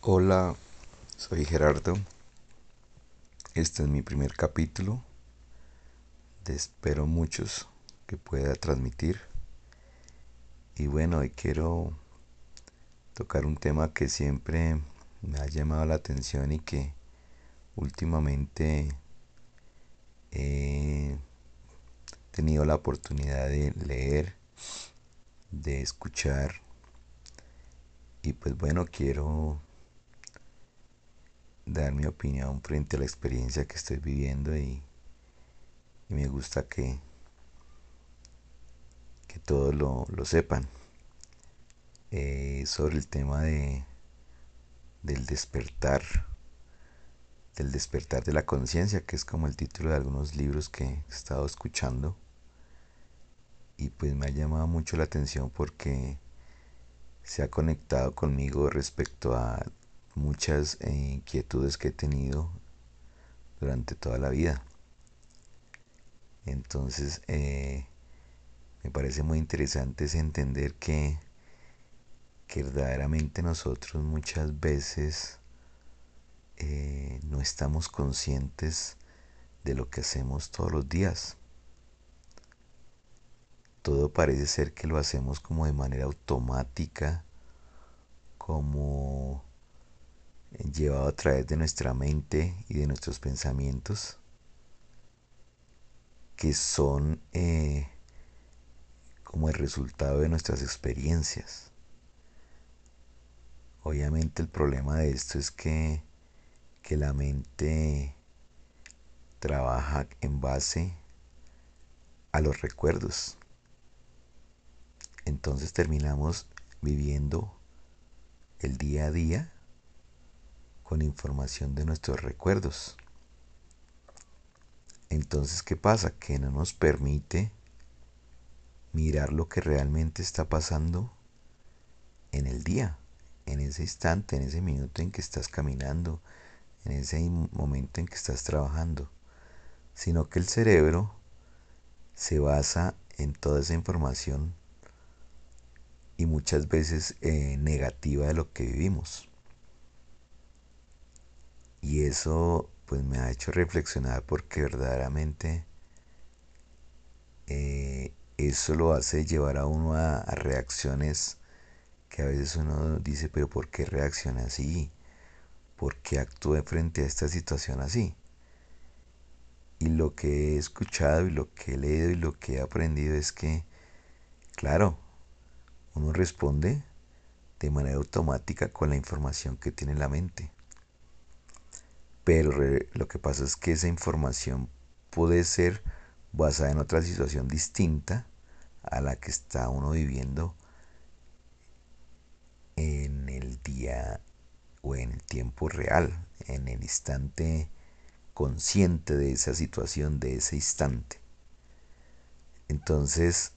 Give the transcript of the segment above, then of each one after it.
Hola, soy Gerardo. Este es mi primer capítulo. Espero muchos que pueda transmitir. Y bueno, hoy quiero tocar un tema que siempre me ha llamado la atención y que últimamente he tenido la oportunidad de leer, de escuchar. Y pues bueno, quiero dar mi opinión frente a la experiencia que estoy viviendo y, me gusta que, que todos lo, sepan. Eh, sobre el tema de, del despertar, del despertar de la conciencia, que es como el título de algunos libros que he estado escuchando. Y pues me ha llamado mucho la atención porque se ha conectado conmigo respecto a muchas eh, inquietudes que he tenido durante toda la vida. Entonces, eh, me parece muy interesante entender que, que, verdaderamente nosotros muchas veces eh, no estamos conscientes de lo que hacemos todos los días. Todo parece ser que lo hacemos como de manera automática, como llevado a través de nuestra mente y de nuestros pensamientos que son eh, como el resultado de nuestras experiencias. Obviamente el problema de esto es que, que la mente trabaja en base a los recuerdos. Entonces terminamos viviendo el día a día con información de nuestros recuerdos. Entonces, ¿qué pasa? Que no nos permite mirar lo que realmente está pasando en el día, en ese instante, en ese minuto en que estás caminando, en ese momento en que estás trabajando, sino que el cerebro se basa en toda esa información y muchas veces eh, negativa de lo que vivimos. Y eso pues me ha hecho reflexionar porque verdaderamente eh, eso lo hace llevar a uno a, reacciones que a veces uno dice, pero ¿por qué reacciona así? ¿Por qué actúe frente a esta situación así? Y lo que he escuchado y lo que he leído y lo que he aprendido es que, claro, uno responde de manera automática con la información que tiene en la mente. Pero lo que pasa es que esa información puede ser basada en otra situación distinta a la que está uno viviendo en el día o en el tiempo real, en el instante consciente de esa situación, de ese instante. Entonces,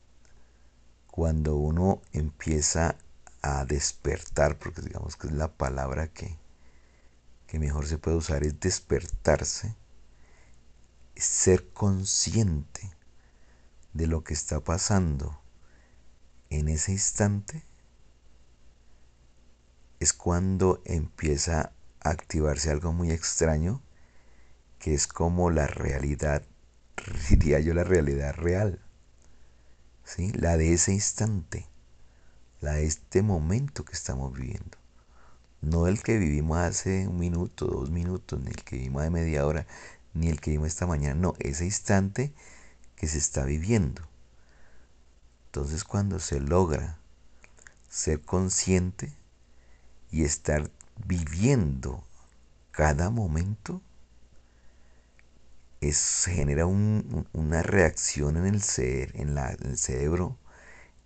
cuando uno empieza a despertar, porque digamos que es la palabra que, que mejor se puede usar es despertarse, ser consciente de lo que está pasando en ese instante, es cuando empieza a activarse algo muy extraño, que es como la realidad, diría yo la realidad real, ¿sí? la de ese instante, la de este momento que estamos viviendo no el que vivimos hace un minuto, dos minutos, ni el que vivimos de media hora, ni el que vivimos esta mañana, no, ese instante que se está viviendo. Entonces cuando se logra ser consciente y estar viviendo cada momento, es, genera una reacción en el, ser, en, la, en el cerebro,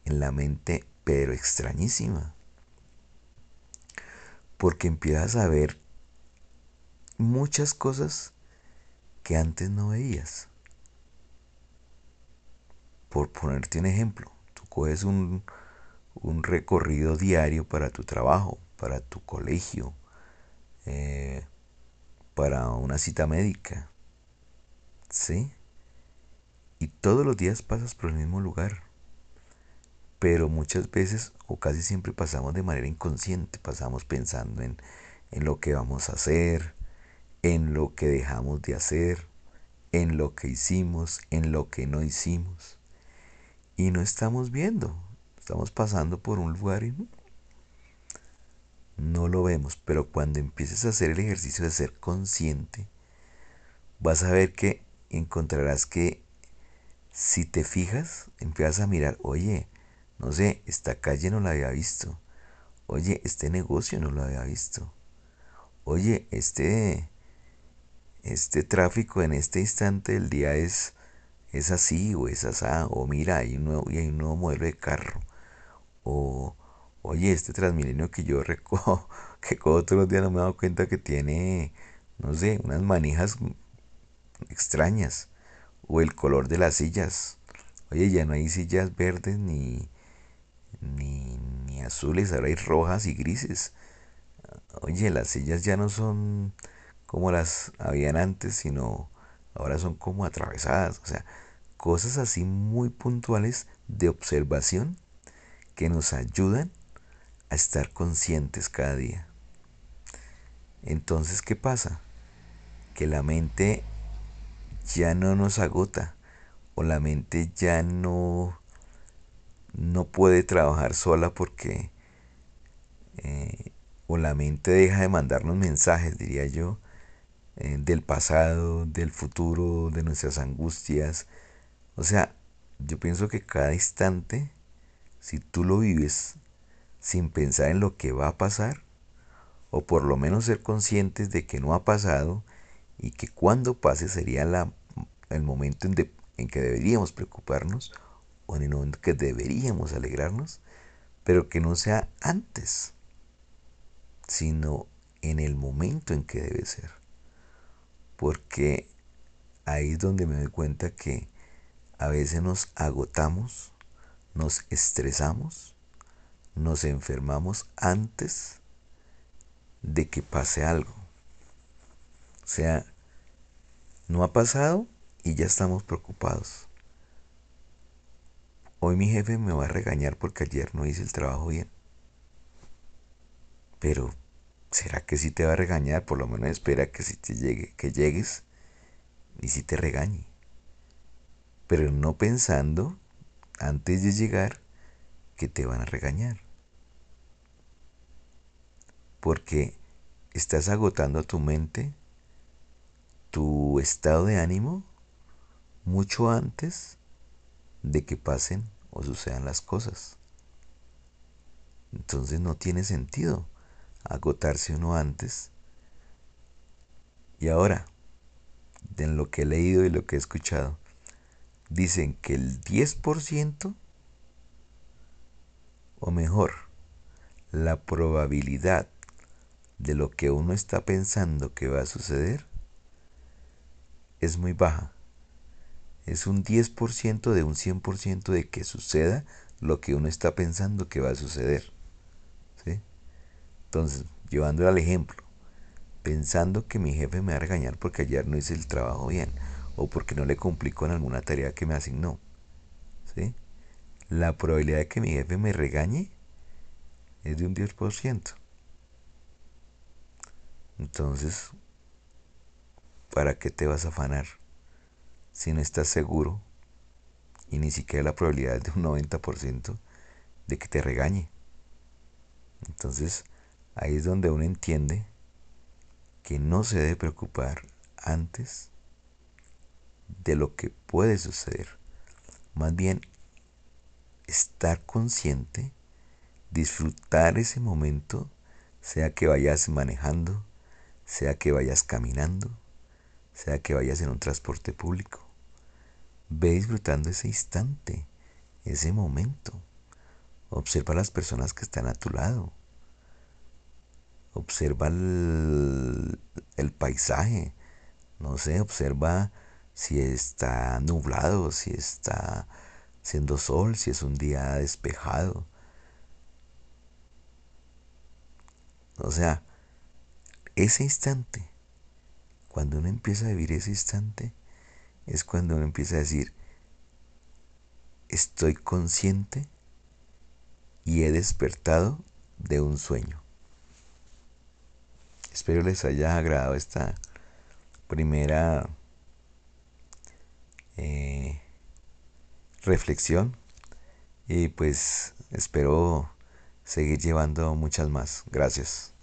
en la mente, pero extrañísima porque empiezas a ver muchas cosas que antes no veías. Por ponerte un ejemplo, tú coges un, recorrido diario para tu trabajo, para tu colegio, eh, para una cita médica, ¿sí? Y todos los días pasas por el mismo lugar pero muchas veces o casi siempre pasamos de manera inconsciente, pasamos pensando en, en lo que vamos a hacer, en lo que dejamos de hacer, en lo que hicimos, en lo que no hicimos. Y no estamos viendo, estamos pasando por un lugar y no lo vemos, pero cuando empieces a hacer el ejercicio de ser consciente, vas a ver que encontrarás que si te fijas, empiezas a mirar, oye, no sé, esta calle no la había visto. Oye, este negocio no lo había visto. Oye, este, este tráfico en este instante del día es, es así o es asá. O mira, hay un nuevo, hay un nuevo modelo de carro. O, oye, este Transmilenio que yo recojo, que todos los días no me he dado cuenta que tiene, no sé, unas manijas extrañas. O el color de las sillas. Oye, ya no hay sillas verdes ni, ni, ni azules, ahora hay rojas y grises. Oye, las sillas ya no son como las habían antes, sino ahora son como atravesadas. O sea, cosas así muy puntuales de observación que nos ayudan a estar conscientes cada día. Entonces, ¿qué pasa? Que la mente ya no nos agota o la mente ya no, no puede trabajar sola porque eh, o la mente deja de mandarnos mensajes, diría yo, eh, del pasado, del futuro, de nuestras angustias. O sea, yo pienso que cada instante, si tú lo vives sin pensar en lo que va a pasar, o por lo menos ser conscientes de que no ha pasado y que cuando pase sería la, el momento en, en que deberíamos preocuparnos o en el momento que deberíamos alegrarnos, pero que no sea antes, sino en el momento en que debe ser. Porque ahí es donde me doy cuenta que a veces nos agotamos, nos estresamos, nos enfermamos antes de que pase algo. O sea, no ha pasado y ya estamos preocupados. Hoy mi jefe me va a regañar porque ayer no hice el trabajo bien. Pero, ¿será que sí te va a regañar? Por lo menos espera que si te llegue, que llegues y si te regañe. Pero no pensando, antes de llegar, que te van a regañar. Porque estás agotando tu mente, tu estado de ánimo, mucho antes de que pasen o sucedan las cosas. Entonces no tiene sentido agotarse uno antes. Y ahora, de lo que he leído y lo que he escuchado, dicen que el 10%, o mejor, la probabilidad de lo que uno está pensando que va a suceder es muy baja. Es un 10% de un 100% de que suceda lo que uno está pensando que va a suceder. Entonces, llevándolo al ejemplo, pensando que mi jefe me va a regañar porque ayer no hice el trabajo bien o porque no le cumplí con alguna tarea que me asignó. ¿sí? La probabilidad de que mi jefe me regañe es de un 10%. Entonces, ¿para qué te vas a afanar si no estás seguro y ni siquiera la probabilidad es de un 90% de que te regañe? Entonces, Ahí es donde uno entiende que no se debe preocupar antes de lo que puede suceder. Más bien, estar consciente, disfrutar ese momento, sea que vayas manejando, sea que vayas caminando, sea que vayas en un transporte público. Ve disfrutando ese instante, ese momento. Observa las personas que están a tu lado observa el, paisaje, no sé, observa si está nublado, si está siendo sol, si es un día despejado. O sea, ese instante, cuando uno empieza a vivir ese instante, es cuando uno empieza a decir, estoy consciente y he despertado de un sueño. Espero les haya agradado esta primera eh, reflexión y pues espero seguir llevando muchas más. Gracias.